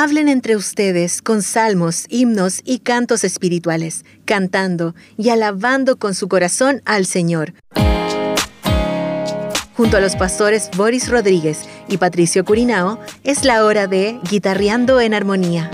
Hablen entre ustedes con salmos, himnos y cantos espirituales, cantando y alabando con su corazón al Señor. Junto a los pastores Boris Rodríguez y Patricio Curinao, es la hora de Guitarreando en Armonía.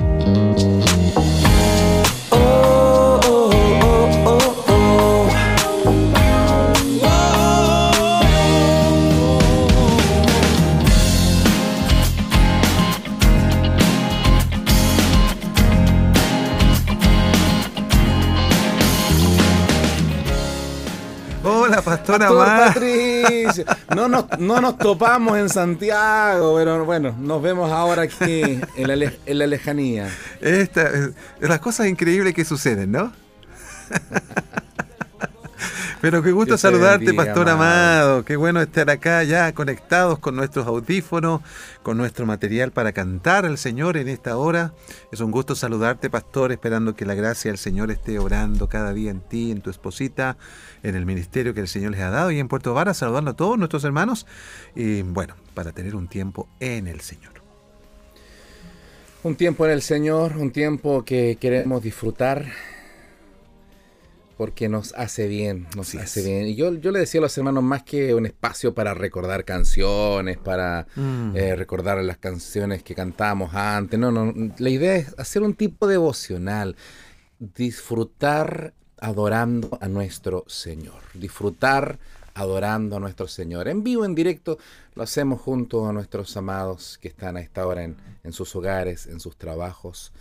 Patricio. No nos, no nos topamos en Santiago, pero bueno, nos vemos ahora aquí en la, en la lejanía. Esta, las cosas increíbles que suceden, ¿no? Pero qué gusto saludarte, pastor amado. Qué bueno estar acá ya conectados con nuestros audífonos, con nuestro material para cantar al Señor en esta hora. Es un gusto saludarte, pastor, esperando que la gracia del Señor esté orando cada día en ti, en tu esposita, en el ministerio que el Señor les ha dado y en Puerto Vara, saludando a todos nuestros hermanos y bueno, para tener un tiempo en el Señor. Un tiempo en el Señor, un tiempo que queremos disfrutar porque nos hace bien, nos hace bien. Y yo, yo le decía a los hermanos, más que un espacio para recordar canciones, para mm. eh, recordar las canciones que cantamos antes, no, no, la idea es hacer un tipo devocional, disfrutar adorando a nuestro Señor, disfrutar adorando a nuestro Señor. En vivo, en directo, lo hacemos junto a nuestros amados que están a esta hora en, en sus hogares, en sus trabajos.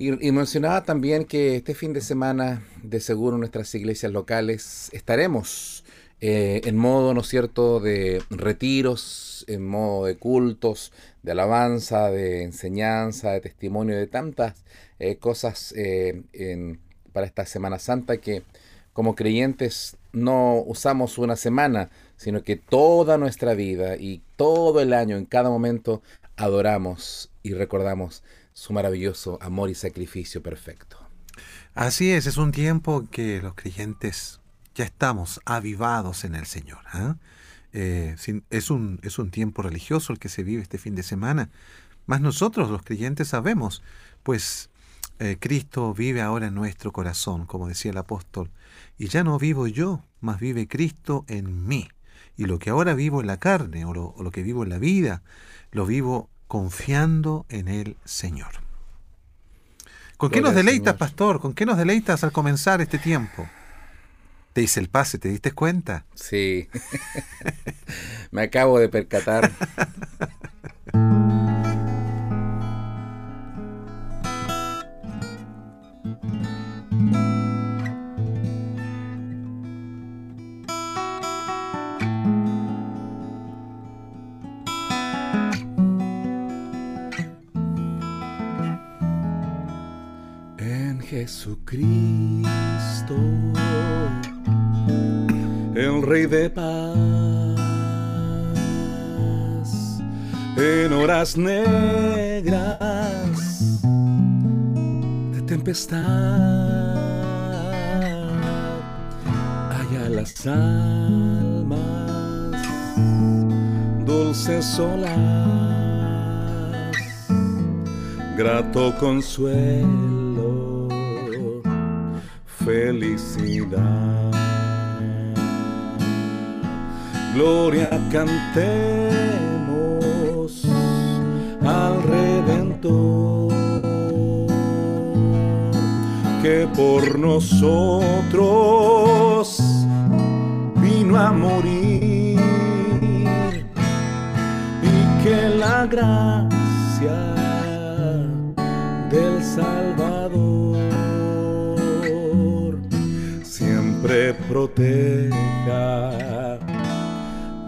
Y, mencionaba también que este fin de semana, de seguro, nuestras iglesias locales estaremos eh, en modo, ¿no es cierto?, de retiros, en modo de cultos, de alabanza, de enseñanza, de testimonio, de tantas eh, cosas eh, para esta Semana Santa que como creyentes no usamos una semana, sino que toda nuestra vida y todo el año, en cada momento, adoramos y recordamos su maravilloso amor y sacrificio perfecto. Así es, es un tiempo que los creyentes ya estamos avivados en el Señor. ¿ah? Eh, es, un, es un tiempo religioso el que se vive este fin de semana, mas nosotros los creyentes sabemos, pues eh, Cristo vive ahora en nuestro corazón, como decía el apóstol, y ya no vivo yo, mas vive Cristo en mí. Y lo que ahora vivo en la carne, o lo, o lo que vivo en la vida, lo vivo confiando en el Señor. ¿Con qué nos deleitas, pastor? ¿Con qué nos deleitas al comenzar este tiempo? Te hice el pase, ¿te diste cuenta? Sí. Me acabo de percatar. Jesucristo, el Rey de paz, en horas negras de tempestad, allá las almas dulces olas, grato consuelo felicidad. Gloria cantemos al Redentor que por nosotros vino a morir y que la gracia del Salvador proteja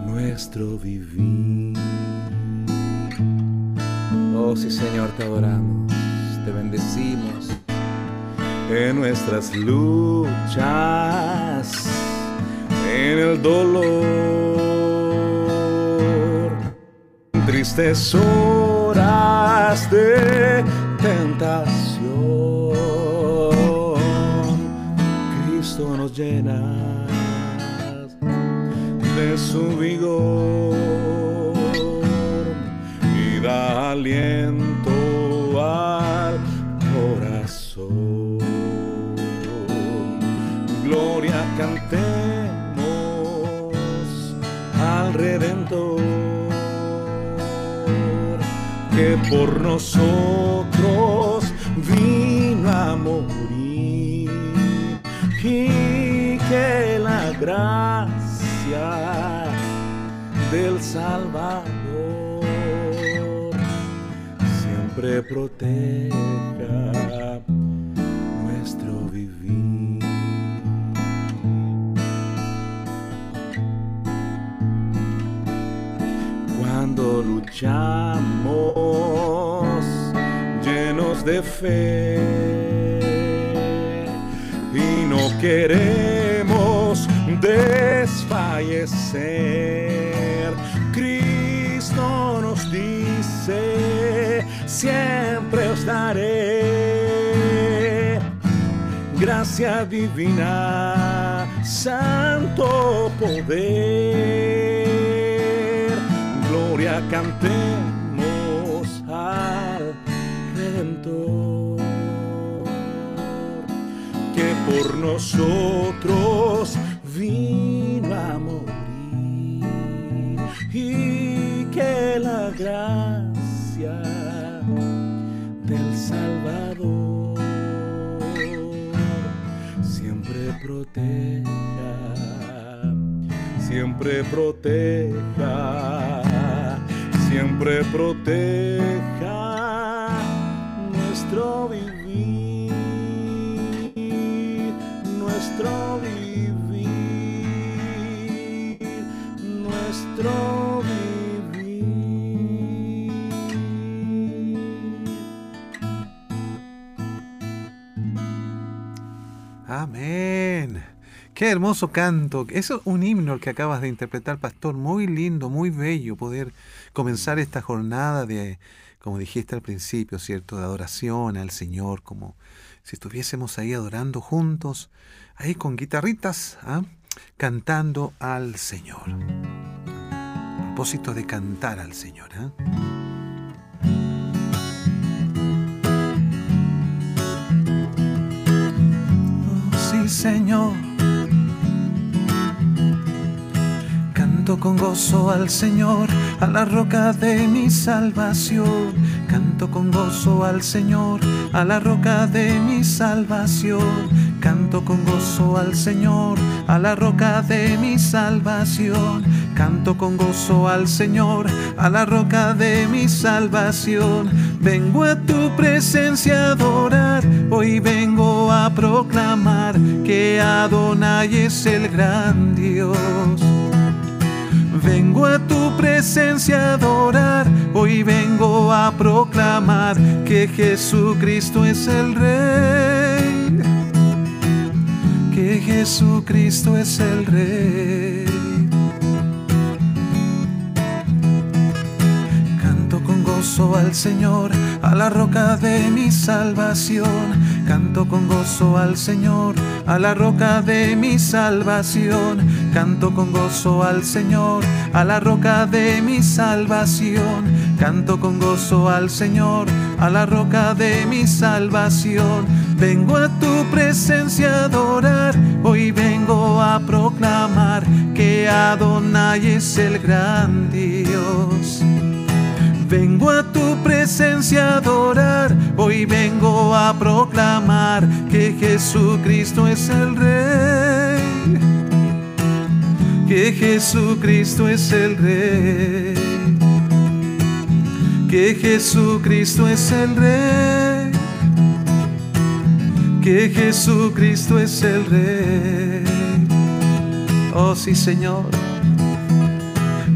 nuestro vivir. Oh sí Señor, te adoramos, te bendecimos en nuestras luchas, en el dolor, tristes horas de tentación de su vigor y da aliento al corazón. Gloria cantemos al Redentor que por nosotros vino a gracia del Salvador siempre proteja nuestro vivir. Cuando luchamos llenos de fe y no queremos desfallecer, Cristo nos dice, siempre os daré gracia divina, santo poder, gloria cantemos al Redentor, que por nosotros vino a morir y que la gracia del Salvador siempre proteja, siempre proteja, siempre proteja nuestro Qué hermoso canto. Eso es un himno el que acabas de interpretar, pastor. Muy lindo, muy bello poder comenzar esta jornada de, como dijiste al principio, ¿cierto? De adoración al Señor, como si estuviésemos ahí adorando juntos, ahí con guitarritas, ¿ah? cantando al Señor. A propósito de cantar al Señor. ¿ah? sí, Señor. Canto con gozo al Señor, a la roca de mi salvación. Canto con gozo al Señor, a la roca de mi salvación. Canto con gozo al Señor, a la roca de mi salvación. Canto con gozo al Señor, a la roca de mi salvación. Vengo a tu presencia a adorar, hoy vengo a proclamar que Adonai es el gran Dios. Vengo a tu presencia a adorar, hoy vengo a proclamar que Jesucristo es el Rey. Que Jesucristo es el Rey. Canto con gozo al Señor, a la roca de mi salvación. Canto con gozo al Señor, a la roca de mi salvación. Canto con gozo al Señor, a la roca de mi salvación. Canto con gozo al Señor, a la roca de mi salvación. Vengo a tu presencia a adorar, hoy vengo a proclamar que Adonai es el gran Dios. Vengo a presencia adorar, hoy vengo a proclamar que Jesucristo es el Rey. Que Jesucristo es el Rey. Que Jesucristo es el Rey. Que Jesucristo es el Rey. Oh sí, Señor.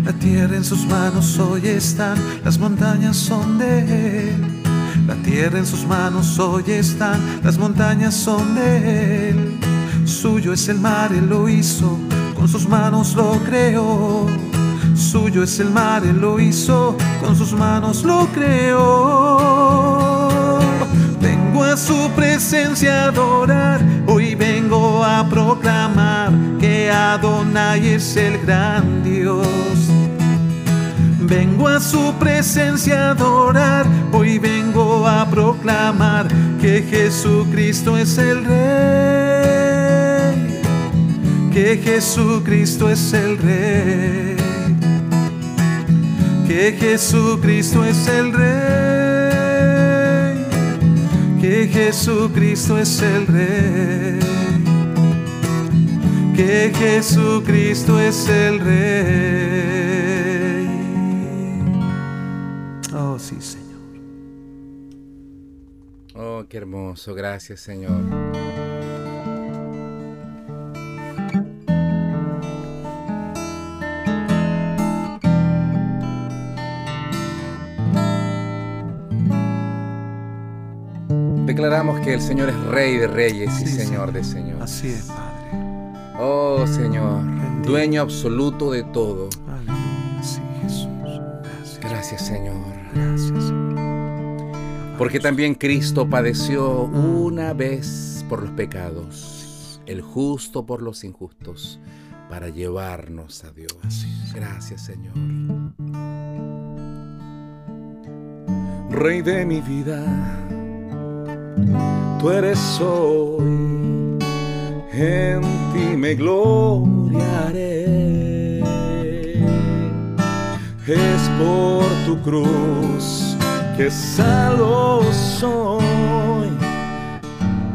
La tierra en sus manos hoy están, las montañas son de Él. La tierra en sus manos hoy están, las montañas son de Él. Suyo es el mar, Él lo hizo, con sus manos lo creó. Suyo es el mar, Él lo hizo, con sus manos lo creó. Vengo a su presencia adorar, hoy vengo a proclamar que Adonai es el gran Dios. Vengo a su presencia a adorar, hoy vengo a proclamar que Jesucristo es el Rey. Que Jesucristo es el Rey. Que Jesucristo es el Rey. Jesucristo es el Rey, que Jesucristo es el Rey. Oh, qué hermoso, gracias, Señor. declaramos que el Señor es Rey de Reyes y Señor de Señores. Así es, Padre. Oh Señor, dueño absoluto de todo. Aleluya, sí, Jesús. Gracias. Gracias, Señor. Gracias, Porque también Cristo padeció una vez por los pecados, el justo por los injustos, para llevarnos a Dios. Gracias, Señor. Rey de mi vida tú eres hoy, en ti me gloriaré. Es por tu cruz que salvo soy,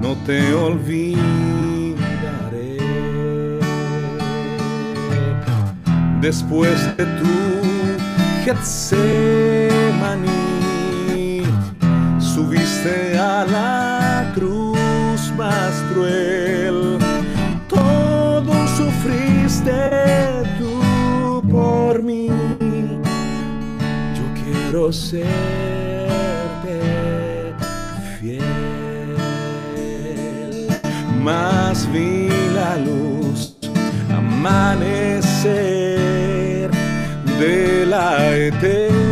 no te olvidaré. Después de tu Getsemaní, subiste a la cruz más cruel. Todo sufriste quiero serte fiel. Más vi la luz amanecer de la eternidad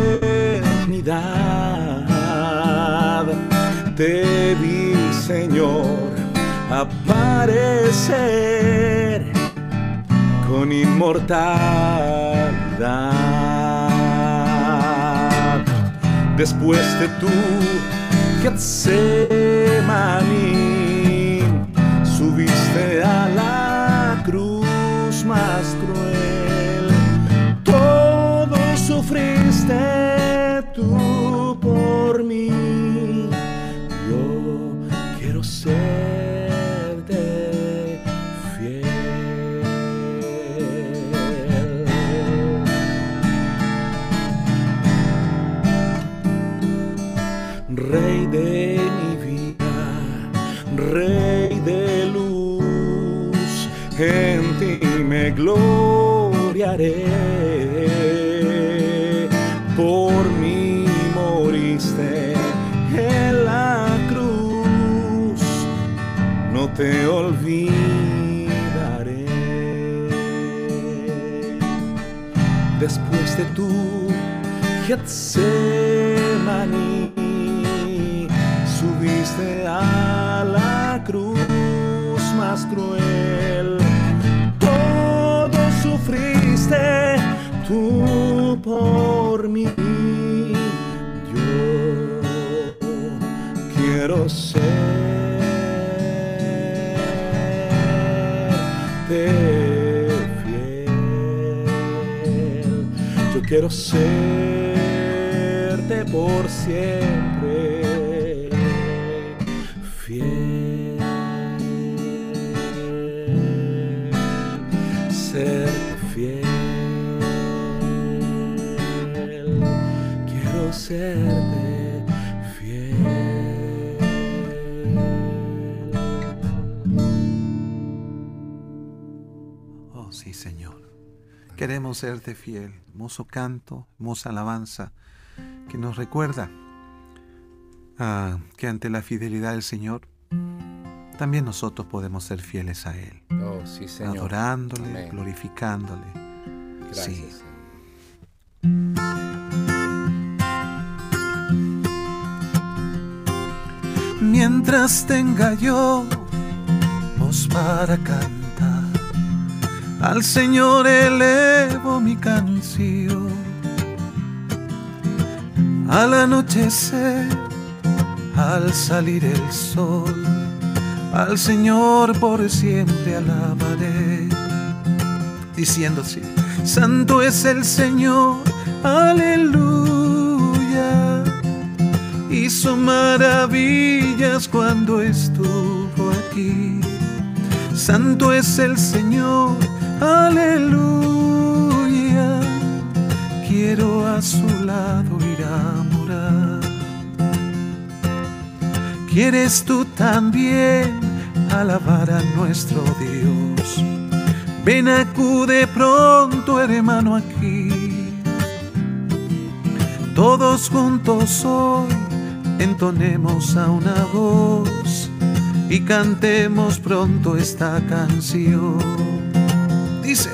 te vi, Señor, aparecer con inmortalidad. Después de tu Getsemaní, subiste a la cruz más cruel. Todo sufriste tú por mí serte Por mí moriste en la te olvidaré. Después de tu Getsemaní, subiste a sufriste tú por mí. Yo quiero ser fiel. Yo quiero serte por siempre Serte Queremos serte fiel, hermoso canto, hermosa alabanza, que nos recuerda ah, que ante la fidelidad del Señor, también nosotros podemos ser fieles a Él. Oh, sí, Señor. Adorándole, glorificándole. Gracias. Mientras tenga yo voz para cantar al Señor elevo mi canción. Al anochecer, al salir el sol, al Señor por siempre alabaré. Diciendo así, Santo es el Señor, aleluya. Hizo maravillas cuando estuvo aquí. Santo es el Señor, aleluya. Quiero a su lado ir a morar. ¿Quieres tú también alabar a nuestro Dios? Ven, acude pronto, hermano, aquí. Todos juntos hoy entonemos a una voz y cantemos pronto esta canción. Dice,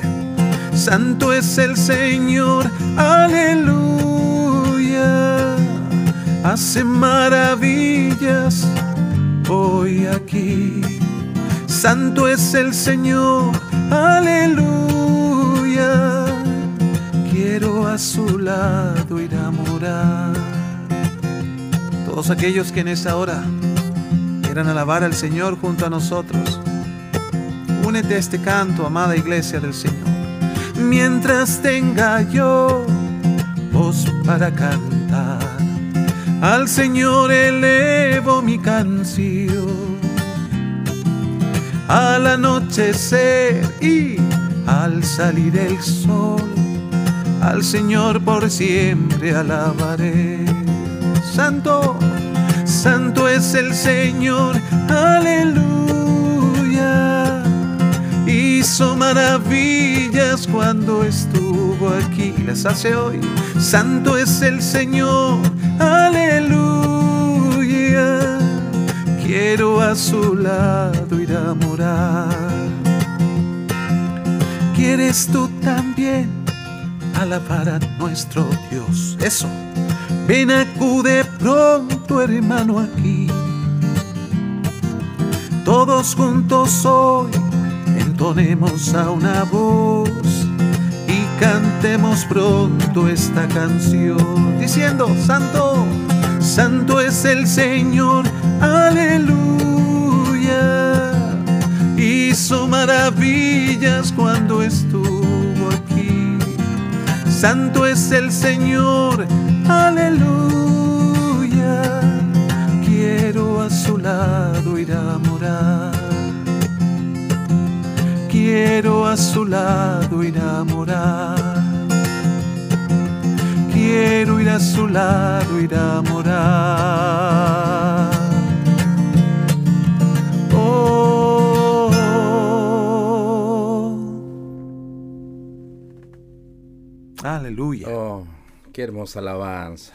Santo es el Señor, aleluya, hace maravillas hoy aquí. Santo es el Señor, aleluya, quiero a su lado ir a morar. Todos aquellos que en esa hora quieran alabar al Señor junto a nosotros, únete a este canto, amada iglesia del Señor. Mientras tenga yo voz para cantar, al Señor elevo mi canción. Al anochecer y al salir el sol, al Señor por siempre alabaré. Santo, santo es el Señor, aleluya. Hizo maravillas cuando estuvo aquí, las hace hoy. Santo es el Señor, aleluya. Quiero a su lado ir a morar. ¿Quieres tú también alabar a nuestro Dios? Eso. Ven, acude pronto, hermano, aquí. Todos juntos hoy entonemos a una voz y cantemos pronto esta canción, diciendo, Santo, Santo es el Señor, aleluya. Hizo maravillas cuando estuvo. Santo es el Señor, aleluya. Quiero a su lado ir a morar. Quiero a su lado ir a morar. Quiero ir a su lado ir a morar. Aleluya. Oh, qué hermosa alabanza.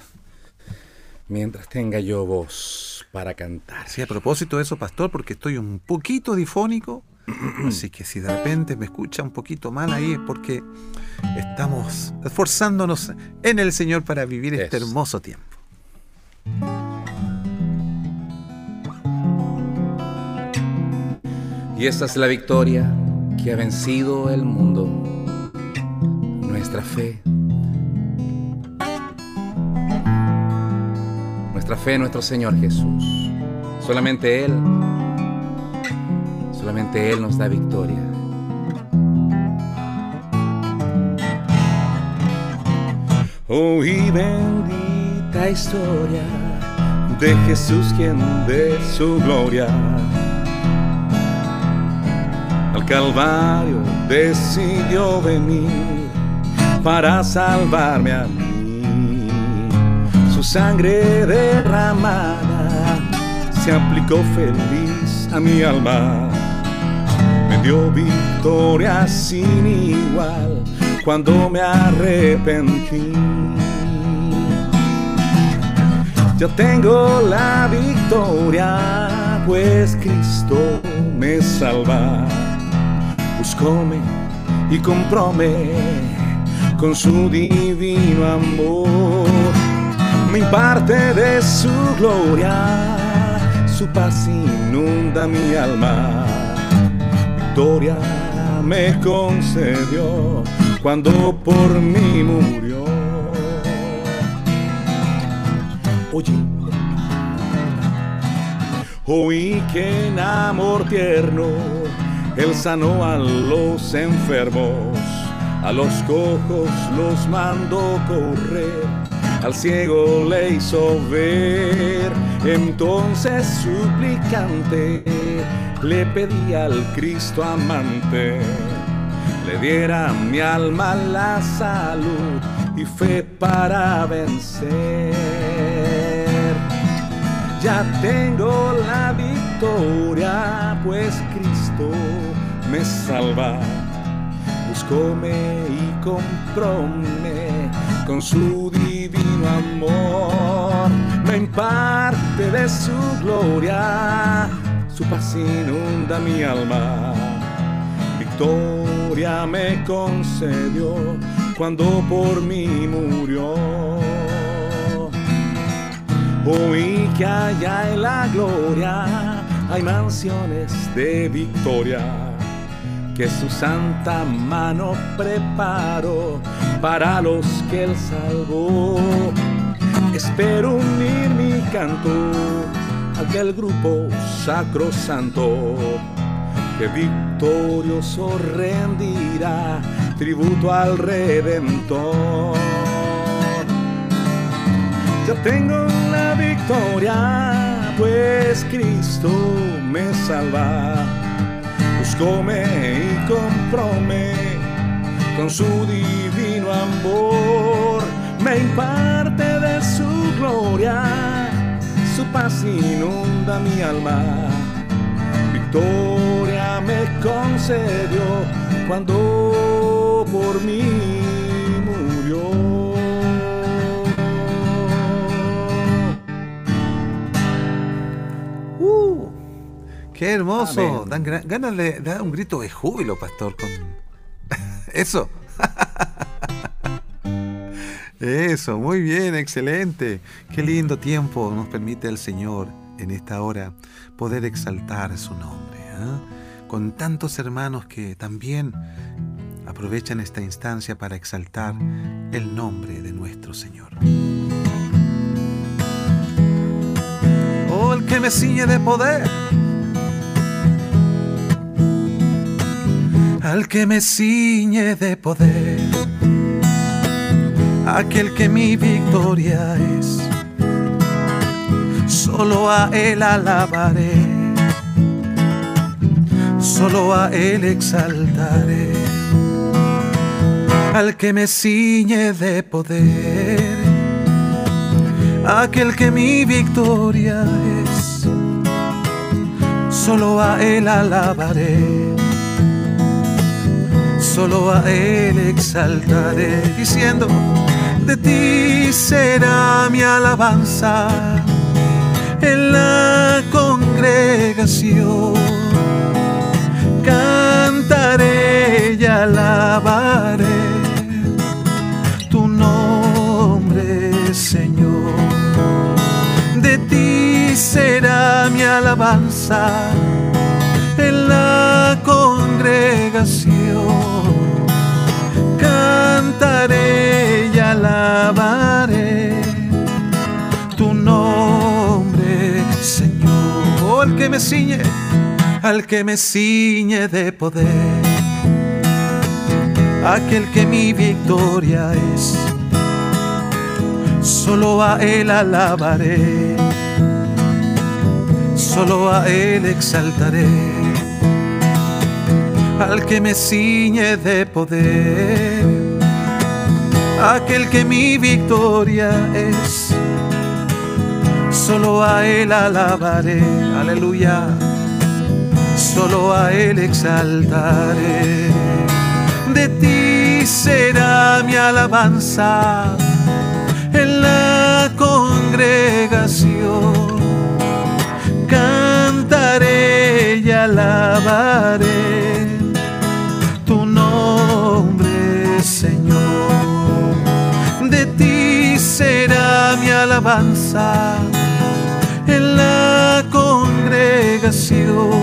Mientras tenga yo voz para cantar. Sí, a propósito de eso, pastor, porque estoy un poquito difónico, así que si de repente me escucha un poquito mal ahí es porque estamos esforzándonos en el Señor para vivir este hermoso tiempo. Y esa es la victoria que ha vencido el mundo. Nuestra fe. Nuestra fe en nuestro Señor Jesús. Solamente Él. Solamente Él nos da victoria. Oí bendita historia de Jesús quien de su gloria al Calvario decidió venir para salvarme a mí. Su sangre derramada se aplicó feliz a mi alma. Me dio victoria sin igual cuando me arrepentí. Yo tengo la victoria, pues Cristo me salva. Buscóme y compróme con su divino amor. Me imparte de su gloria, su paz inunda mi alma. Victoria me concedió cuando por mí murió. Oye, oí que en amor tierno él sanó a los enfermos, a los cojos los mandó correr, al ciego le hizo ver. Entonces suplicante le pedí al Cristo amante, le diera mi alma la salud y fe para vencer. Ya tengo la victoria, pues Cristo me salva. Buscóme y compróme con su divino amor. Me imparte de su gloria, su paz inunda mi alma. Victoria me concedió cuando por mí murió. Oí que allá en la gloria hay mansiones de victoria que su santa mano preparó para los que él salvó. Espero unir mi canto al del grupo sacrosanto que victorioso rendirá tributo al Redentor. Ya tengo la victoria, pues Cristo me salva. Buscóme y compróme con su divino amor. Me imparte de su gloria, su paz inunda mi alma. Victoria me concedió cuando por mí murió. ¡Qué hermoso! Dan ganas de dar un grito de júbilo, pastor, con eso. Eso, muy bien, excelente. Qué lindo tiempo nos permite el Señor en esta hora poder exaltar su nombre. ¿ah? Con tantos hermanos que también aprovechan esta instancia para exaltar el nombre de nuestro Señor. Oh, el que me ciñe de poder. Al que me ciñe de poder. Aquel que mi victoria es. Solo a él alabaré. Solo a él exaltaré al que me ciñe de poder, aquel que mi victoria es, solo a él alabaré, solo a él exaltaré, diciendo, de ti será mi alabanza en la congregación. Cantaré y alabaré tu nombre, Señor. De ti será mi alabanza en la congregación. Cantaré y alabaré tu nombre, Señor. El que me ciñe, al que me ciñe de poder aquel que mi victoria es. Solo a Él alabaré, solo a Él exaltaré, al que me ciñe de poder, aquel que mi victoria es. Solo a Él alabaré, aleluya, solo a Él exaltaré de ti será mi alabanza en la congregación. Cantaré y alabaré tu nombre, Señor. Será mi alabanza en la congregación.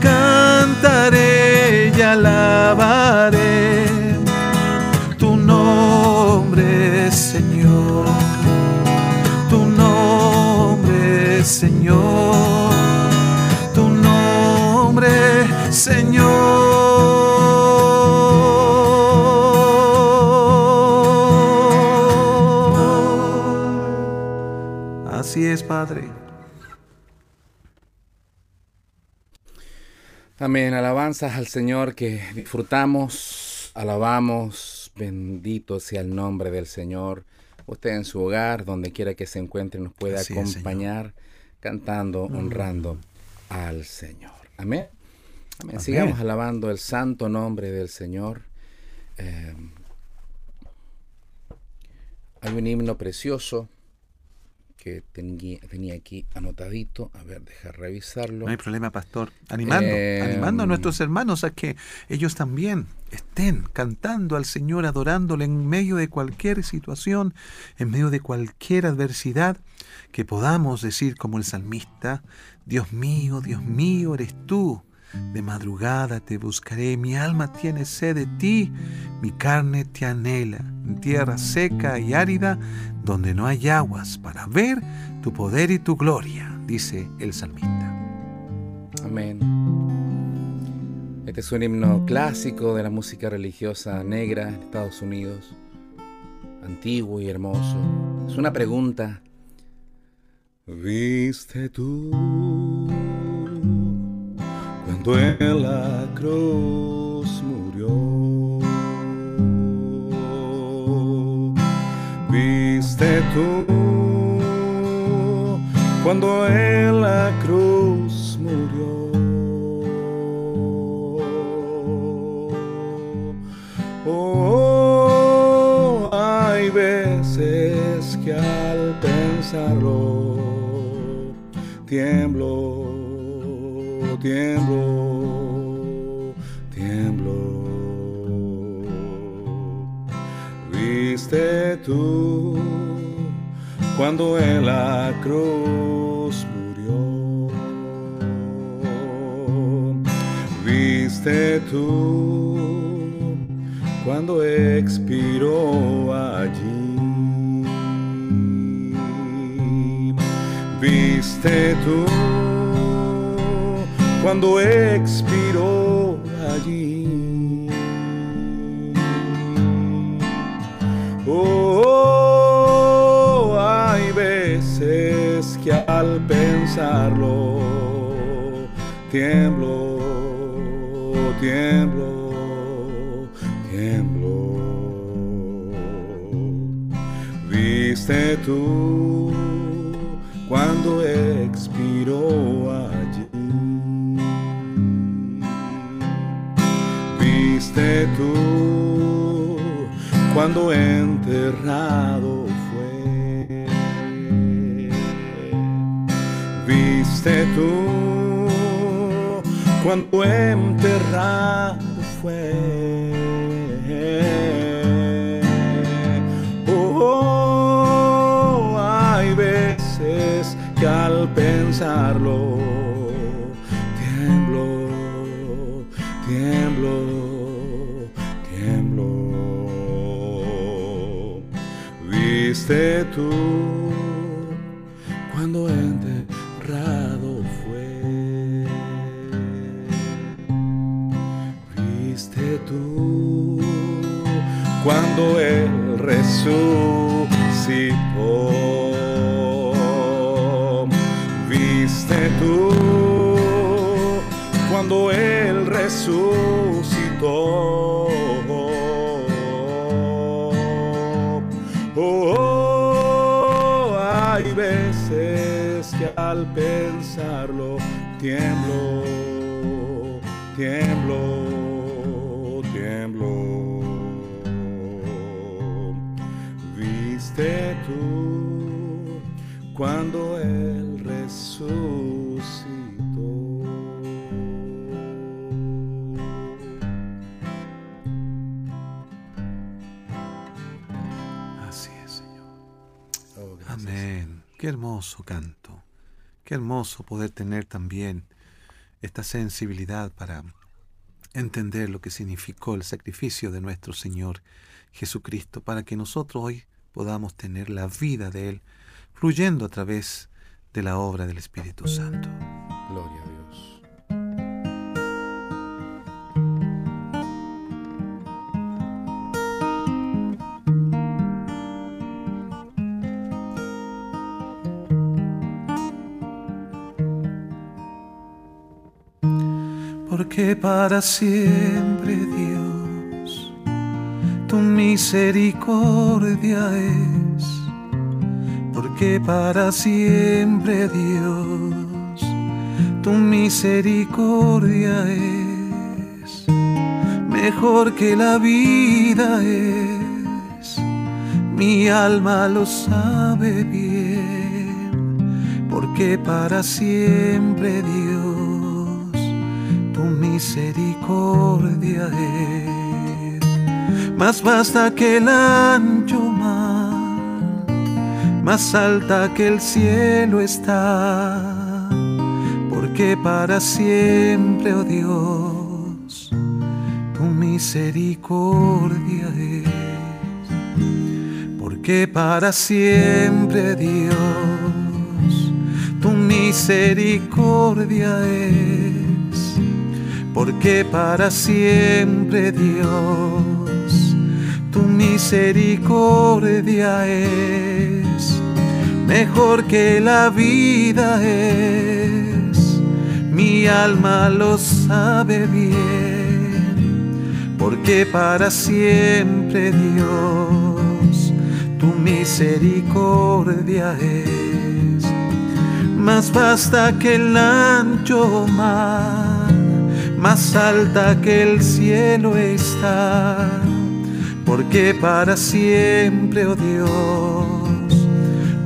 Cantaré y alabaré Padre. Amén. Alabanzas al Señor que disfrutamos, alabamos. Bendito sea el nombre del Señor. Usted en su hogar, donde quiera que se encuentre, nos puede acompañar cantando, mm. honrando al Señor. Amén. Amén. Sigamos alabando el santo nombre del Señor. Eh, hay un himno precioso que tenía, aquí anotadito. A ver, deja revisarlo. No hay problema, pastor. Animando, eh, animando a nuestros hermanos a que ellos también estén cantando al Señor, adorándole en medio de cualquier situación, en medio de cualquier adversidad, que podamos decir como el salmista, Dios mío, Dios mío, eres tú de madrugada te buscaré, mi alma tiene sed de ti, mi carne te anhela, en tierra seca y árida, donde no hay aguas, para ver tu poder y tu gloria, dice el salmista. Amén. Este es un himno clásico de la música religiosa negra en Estados Unidos, antiguo y hermoso. Es una pregunta. ¿Viste tú? Cuando en la cruz murió. Viste tú cuando en la cruz murió. Oh, hay veces que al pensarlo tiemblo tiemblo, tiemblo. Viste tú cuando en la cruz murió. Viste tú cuando expiró allí. Viste tú cuando expiró allí. Oh, hay veces que al pensarlo tiemblo, tiemblo, tiemblo. Viste tú cuando expiró allí. tú cuando enterrado fue. Viste tú cuando enterrado fue. Oh, hay veces que al pensarlo viste tú cuando enterrado fue. Viste tú cuando él resucitó. Viste tú cuando él resucitó. Al pensarlo tiemblo, tiemblo, tiemblo. Viste tú cuando Él resucitó. Así es, Señor. Oh, Amén. Qué hermoso canto. Qué hermoso poder tener también esta sensibilidad para entender lo que significó el sacrificio de nuestro Señor Jesucristo, para que nosotros hoy podamos tener la vida de Él fluyendo a través de la obra del Espíritu Santo. Gloria porque para siempre Dios, tu misericordia es, porque para siempre Dios, tu misericordia es, mejor que la vida es, mi alma lo sabe bien, porque para siempre Dios, misericordia es. Más vasta que el ancho mar, más alta que el cielo está, porque para siempre, oh Dios, tu misericordia es. Porque para siempre, Dios, tu misericordia es porque para siempre Dios, tu misericordia es mejor que la vida es, mi alma lo sabe bien, porque para siempre Dios, tu misericordia es. Más vasta que el ancho mar más alta que el cielo está, porque para siempre, oh Dios,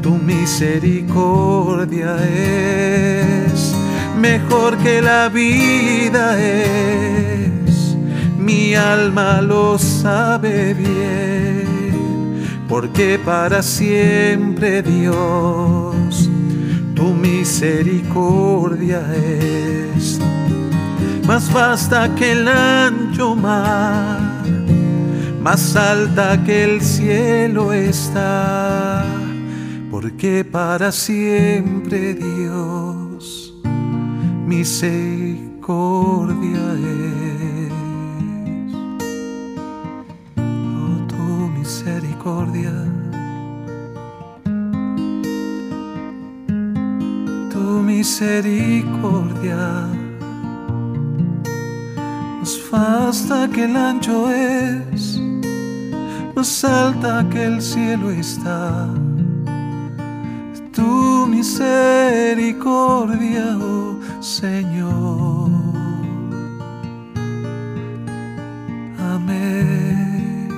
tu misericordia es mejor que la vida es, mi alma lo sabe bien, porque para siempre, Dios, tu misericordia es más vasta que el ancho mar, más alta que el cielo está, porque para siempre Dios misericordia es. Oh, tu misericordia. Tu misericordia hasta que el ancho es, más alta que el cielo está. Tu misericordia, oh Señor. Amén.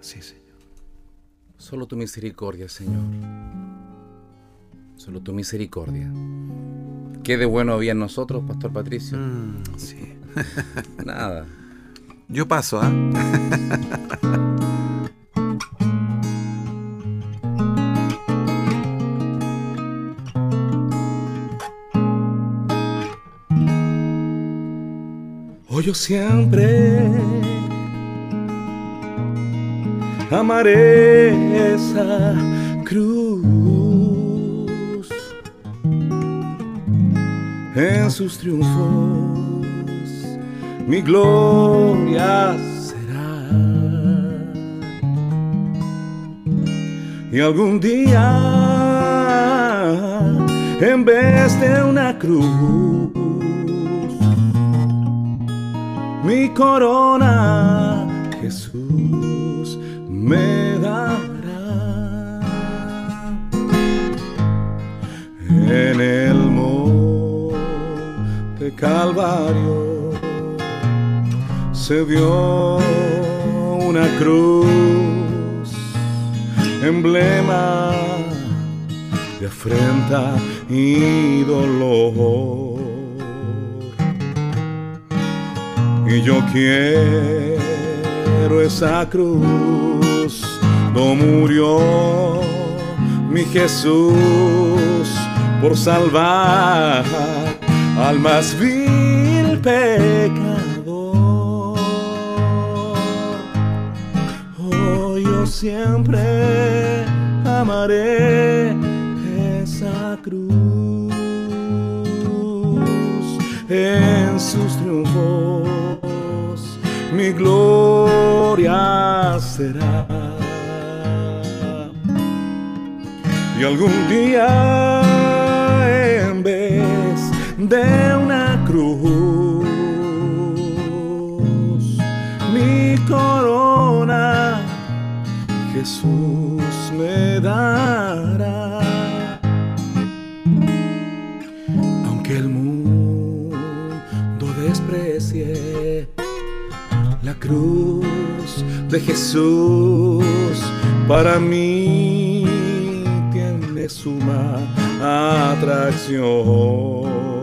Sí, Señor. Solo tu misericordia, Señor. Solo tu misericordia. ¿Qué de bueno había en nosotros, Pastor Patricio? Mm, sí. Nada. Yo paso, ¿ah? Hoy yo siempre amaré esa cruz en sus triunfos, mi gloria será. Y algún día, en vez de una cruz, mi corona Jesús me dará. En Calvario se vio una cruz, emblema de afrenta y dolor. Y yo quiero esa cruz, no murió mi Jesús por salvar al más vil pecador. Oh, yo siempre amaré esa cruz en sus triunfos. Mi gloria será. Y algún día de una cruz. Mi corona Jesús me dará. Aunque el mundo desprecie la cruz de Jesús, para mí tiene suma atracción.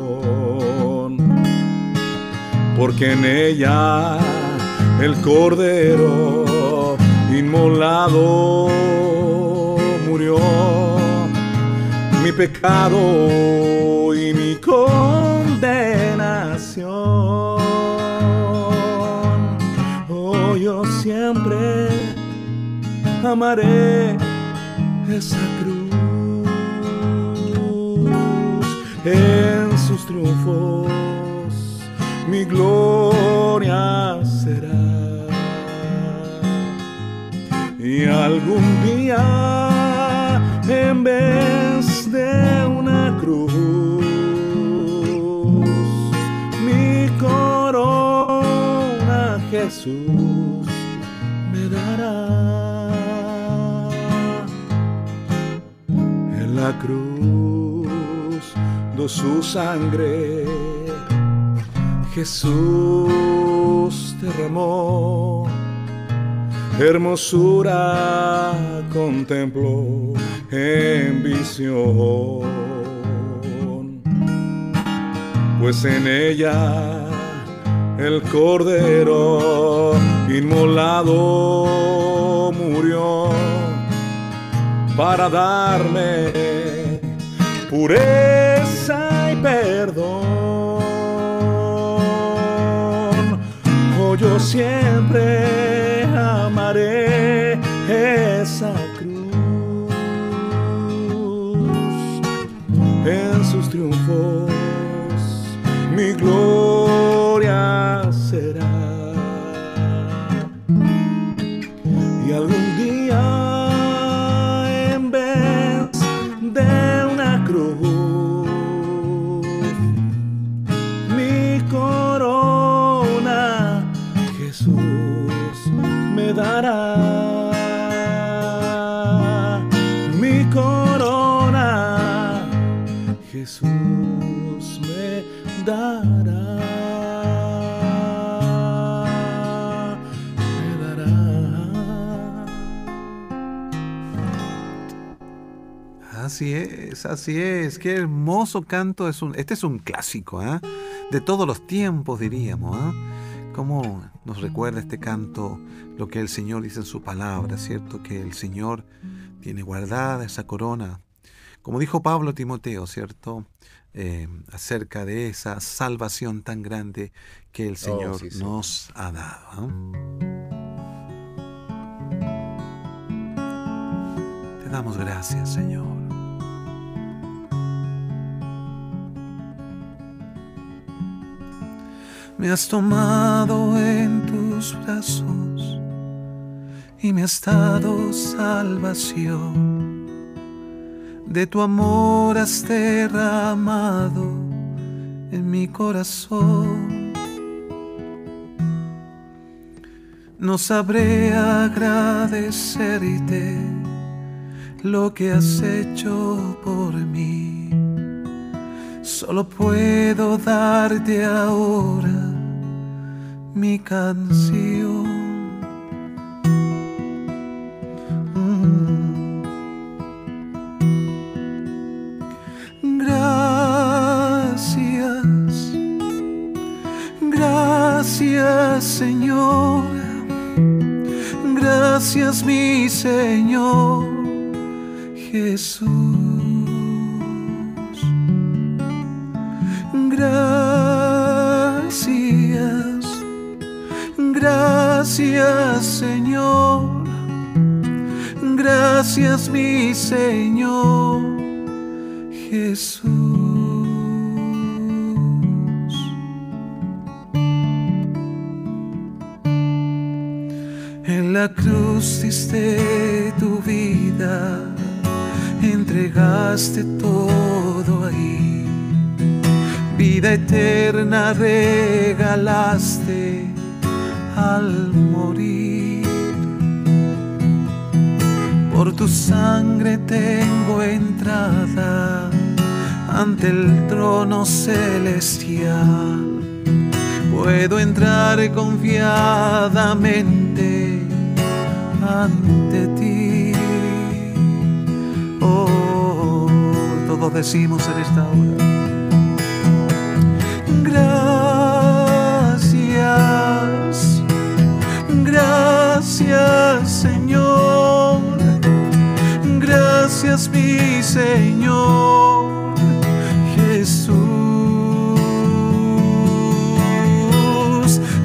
Porque en ella el Cordero inmolado murió mi pecado y mi condenación. Oh, yo siempre amaré esa cruz en sus triunfos. Mi gloria será. Y algún día, en vez de una cruz, mi corona Jesús me dará. En la cruz do su sangre Jesús derramó hermosura contemplo en visión, pues en ella el cordero inmolado murió para darme pureza y perdón. Yo siempre amaré esa cruz en sus triunfos. Mi gloria será. Y algún es, así es. Qué hermoso canto es un. Este es un clásico, ¿ah? De todos los tiempos, diríamos, ¿ah? Cómo nos recuerda este canto lo que el Señor dice en su palabra, ¿cierto? Que el Señor tiene guardada esa corona. Como dijo Pablo a Timoteo, ¿cierto? Eh, acerca de esa salvación tan grande que el Señor sí, sí. nos ha dado. ¿ah? Te damos gracias, Señor. Me has tomado en tus brazos y me has dado salvación. De tu amor has derramado en mi corazón. No sabré agradecerte lo que has hecho por mí. Solo puedo darte ahora mi canción. Mm. Gracias, gracias Señor, gracias mi Señor Jesús. Gracias Señor, gracias mi Señor Jesús. En la cruz diste tu vida, entregaste todo ahí. Vida eterna regalaste al morir. Por tu sangre tengo entrada ante el trono celestial. Puedo entrar confiadamente ante ti. Oh, todos decimos en esta hora. Gracias Señor, gracias mi Señor Jesús.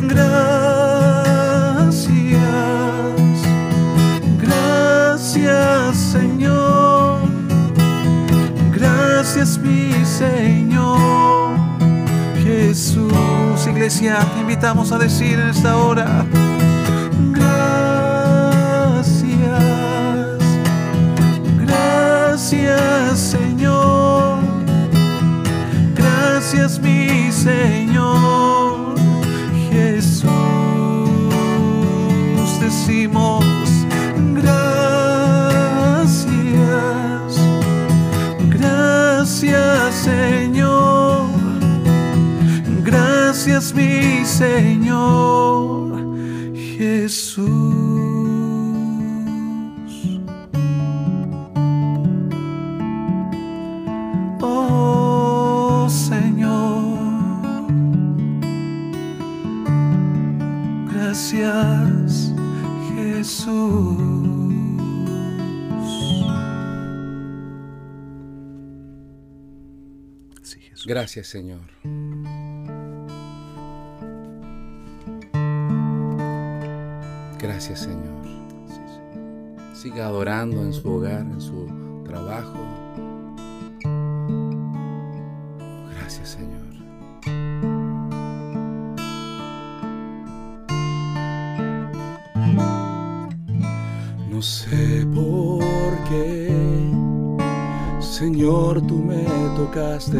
Gracias, gracias Señor, gracias mi Señor Jesús. Iglesia, te invitamos a decir en esta hora, gracias Señor, gracias mi Señor Jesús. Decimos, gracias, gracias Señor. Gracias mi Señor Gracias, Señor. Gracias, Señor. Siga adorando en su hogar, en su trabajo. Gracias, Señor. No sé por Señor, tú me tocaste.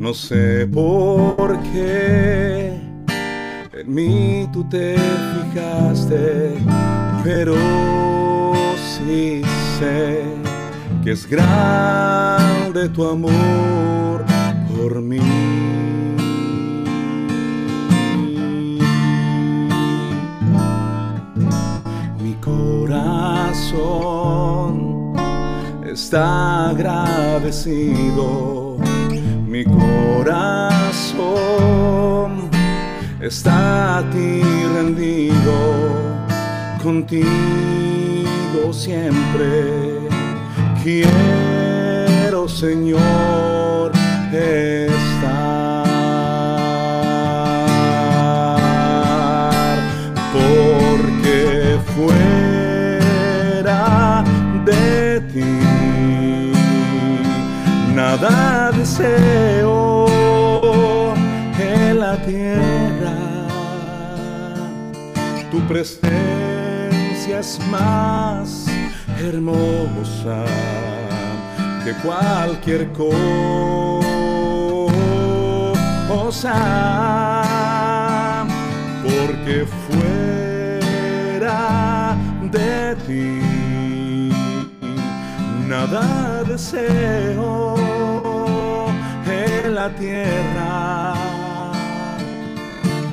No sé por qué en mí tú te fijaste, pero sí sé que es grande tu amor por mí. Mi corazón está agradecido. Mi corazón está a ti rendido. Contigo siempre quiero, Señor. Nada deseo en la tierra. Tu presencia es más hermosa que cualquier cosa, porque fuera de ti nada deseo la tierra.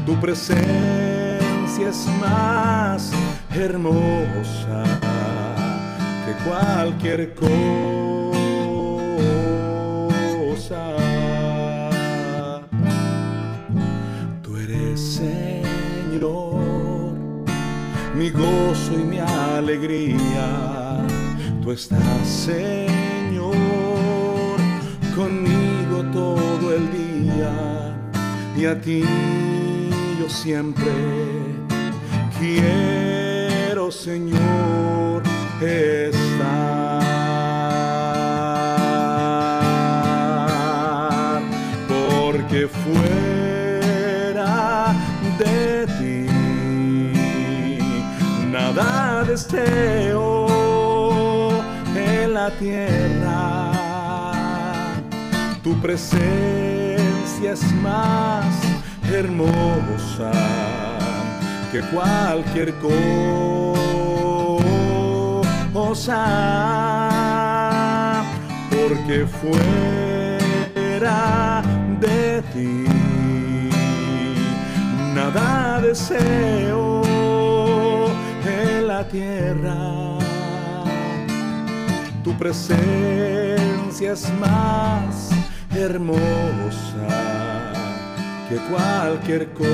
Tu presencia es más hermosa que cualquier cosa. Tú eres Señor, mi gozo y mi alegría. Tú estás, Señor, y a ti yo siempre quiero, Señor, estar, porque fuera de ti nada deseo en la tierra. Tu presencia es más hermosa que cualquier cosa, porque fuera de ti nada deseo en la tierra. Tu presencia es más hermosa que cualquier cosa.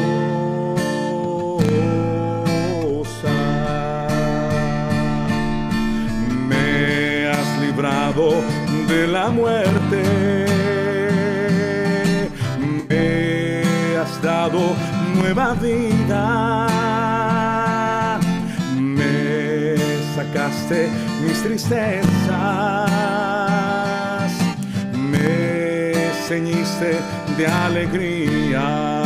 Me has librado de la muerte. Me has dado nueva vida. Me sacaste mis tristezas. Ceñiste de alegría.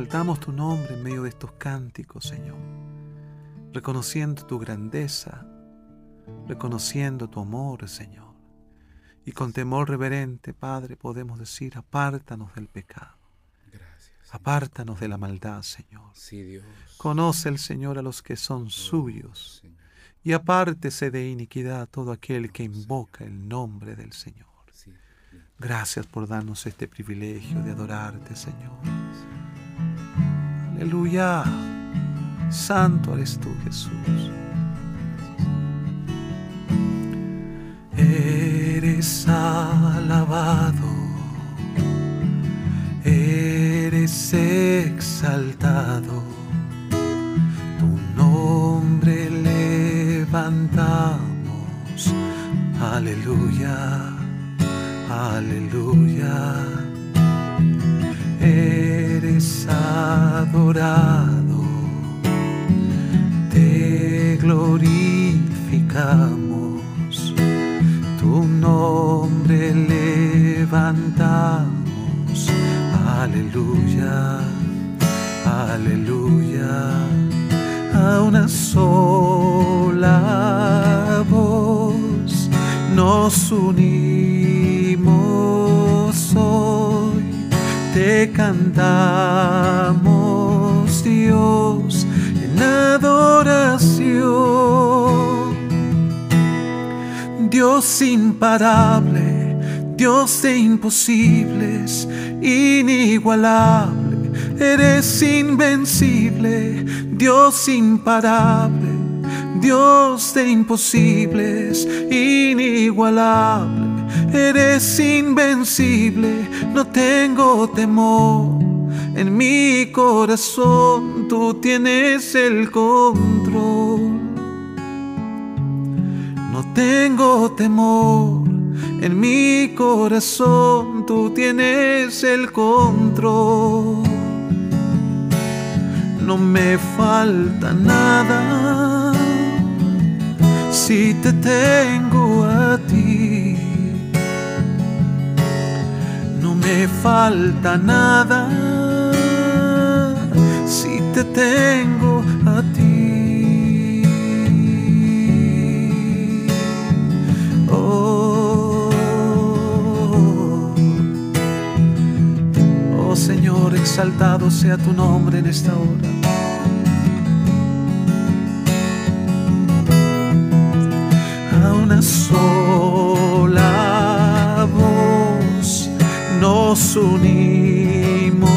Exaltamos tu nombre en medio de estos cánticos, Señor. Reconociendo tu grandeza, reconociendo tu amor, Señor. Y con temor reverente, Padre, podemos decir, apártanos del pecado. Gracias. Apártanos de la maldad, Señor. Sí, Dios. Conoce el Señor a los que son suyos. Señor. Y apártese de iniquidad todo aquel que invoca el nombre del Señor. Gracias por darnos este privilegio de adorarte, Señor. Aleluya. Santo eres tú, Jesús. Eres alabado. Eres exaltado. Tu nombre levantamos. Aleluya. Aleluya. Adorado. Te glorificamos. Tu nombre levantamos. Aleluya. Aleluya. A una sola voz nos unimos Te cantamos, Dios, en adoración. Dios imparable, Dios de imposibles, inigualable, eres invencible, Dios imparable, Dios de imposibles, inigualable, eres invencible, no tengo temor. En mi corazón tú tienes el control. No tengo temor, en mi corazón tú tienes el control. No me falta nada si te tengo a Me falta nada si te tengo a ti. Oh, oh Señor, exaltado sea tu nombre en esta hora. sola voz nos unimos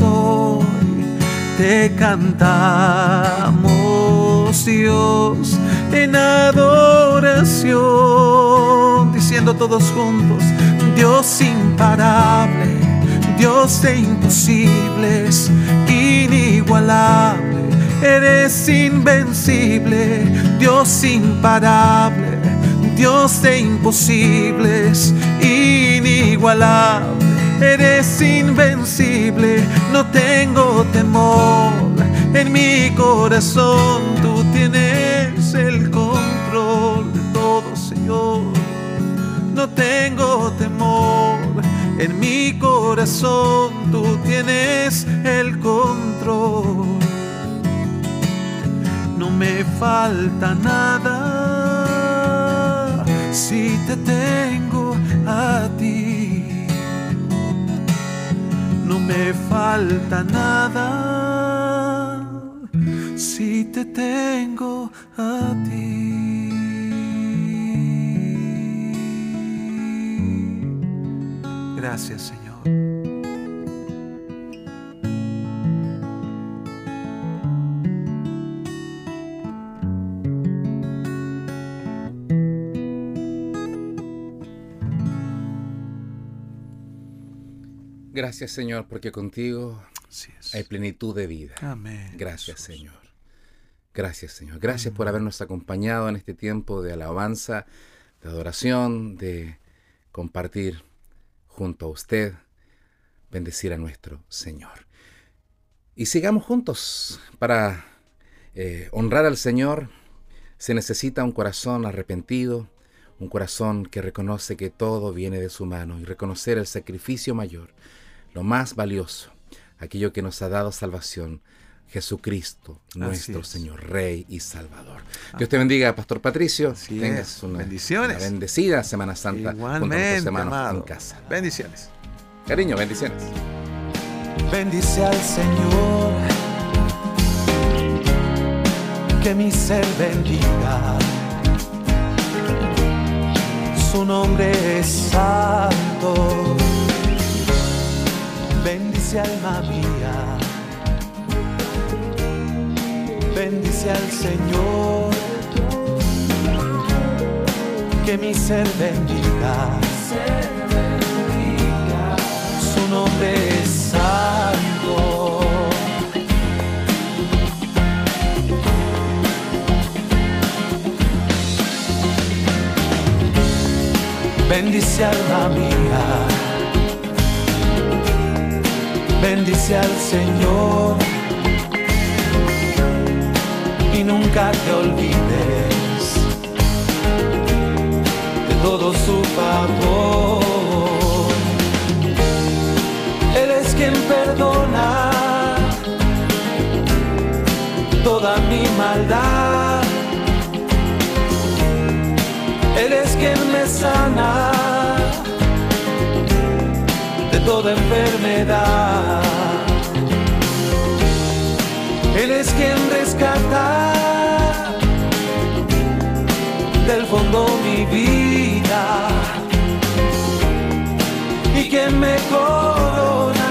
hoy, te cantamos Dios en adoración, diciendo todos juntos, Dios imparable, Dios de imposibles, inigualable Eres invencible, Dios imparable, Dios de imposibles, inigualable. Eres invencible, no tengo temor. En mi corazón tú tienes el control de todo, Señor. No tengo temor. En mi corazón tú tienes el control no me falta nada si te tengo a ti. Falta nada si te tengo a ti. Gracias, Señor. Gracias Señor, porque contigo hay plenitud de vida. Amén. Gracias Señor. Gracias Señor. Gracias por habernos acompañado en este tiempo de alabanza, de adoración, de compartir junto a usted, bendecir a nuestro Señor. Y sigamos juntos para eh, honrar al Señor. Se necesita un corazón arrepentido, un corazón que reconoce que todo viene de su mano y reconocer el sacrificio mayor lo más valioso, aquello que nos ha dado salvación, Jesucristo, nuestro Señor, Rey y Salvador. Dios te bendiga, Pastor Patricio. Tengas una, bendiciones. bendecida Semana Santa Igualmente, en casa. Bendiciones. Cariño, bendiciones. Bendice al Señor, que mi ser bendiga. Su nombre es santo bendice alma mía, bendice al Señor, que mi ser bendiga, su nombre es santo. Bendice alma mía bendice al Señor y nunca te olvides de todo su favor. Él es quien perdona toda mi maldad. Él es quien me sana toda enfermedad. Él es quien rescata del fondo mi vida y quien me corona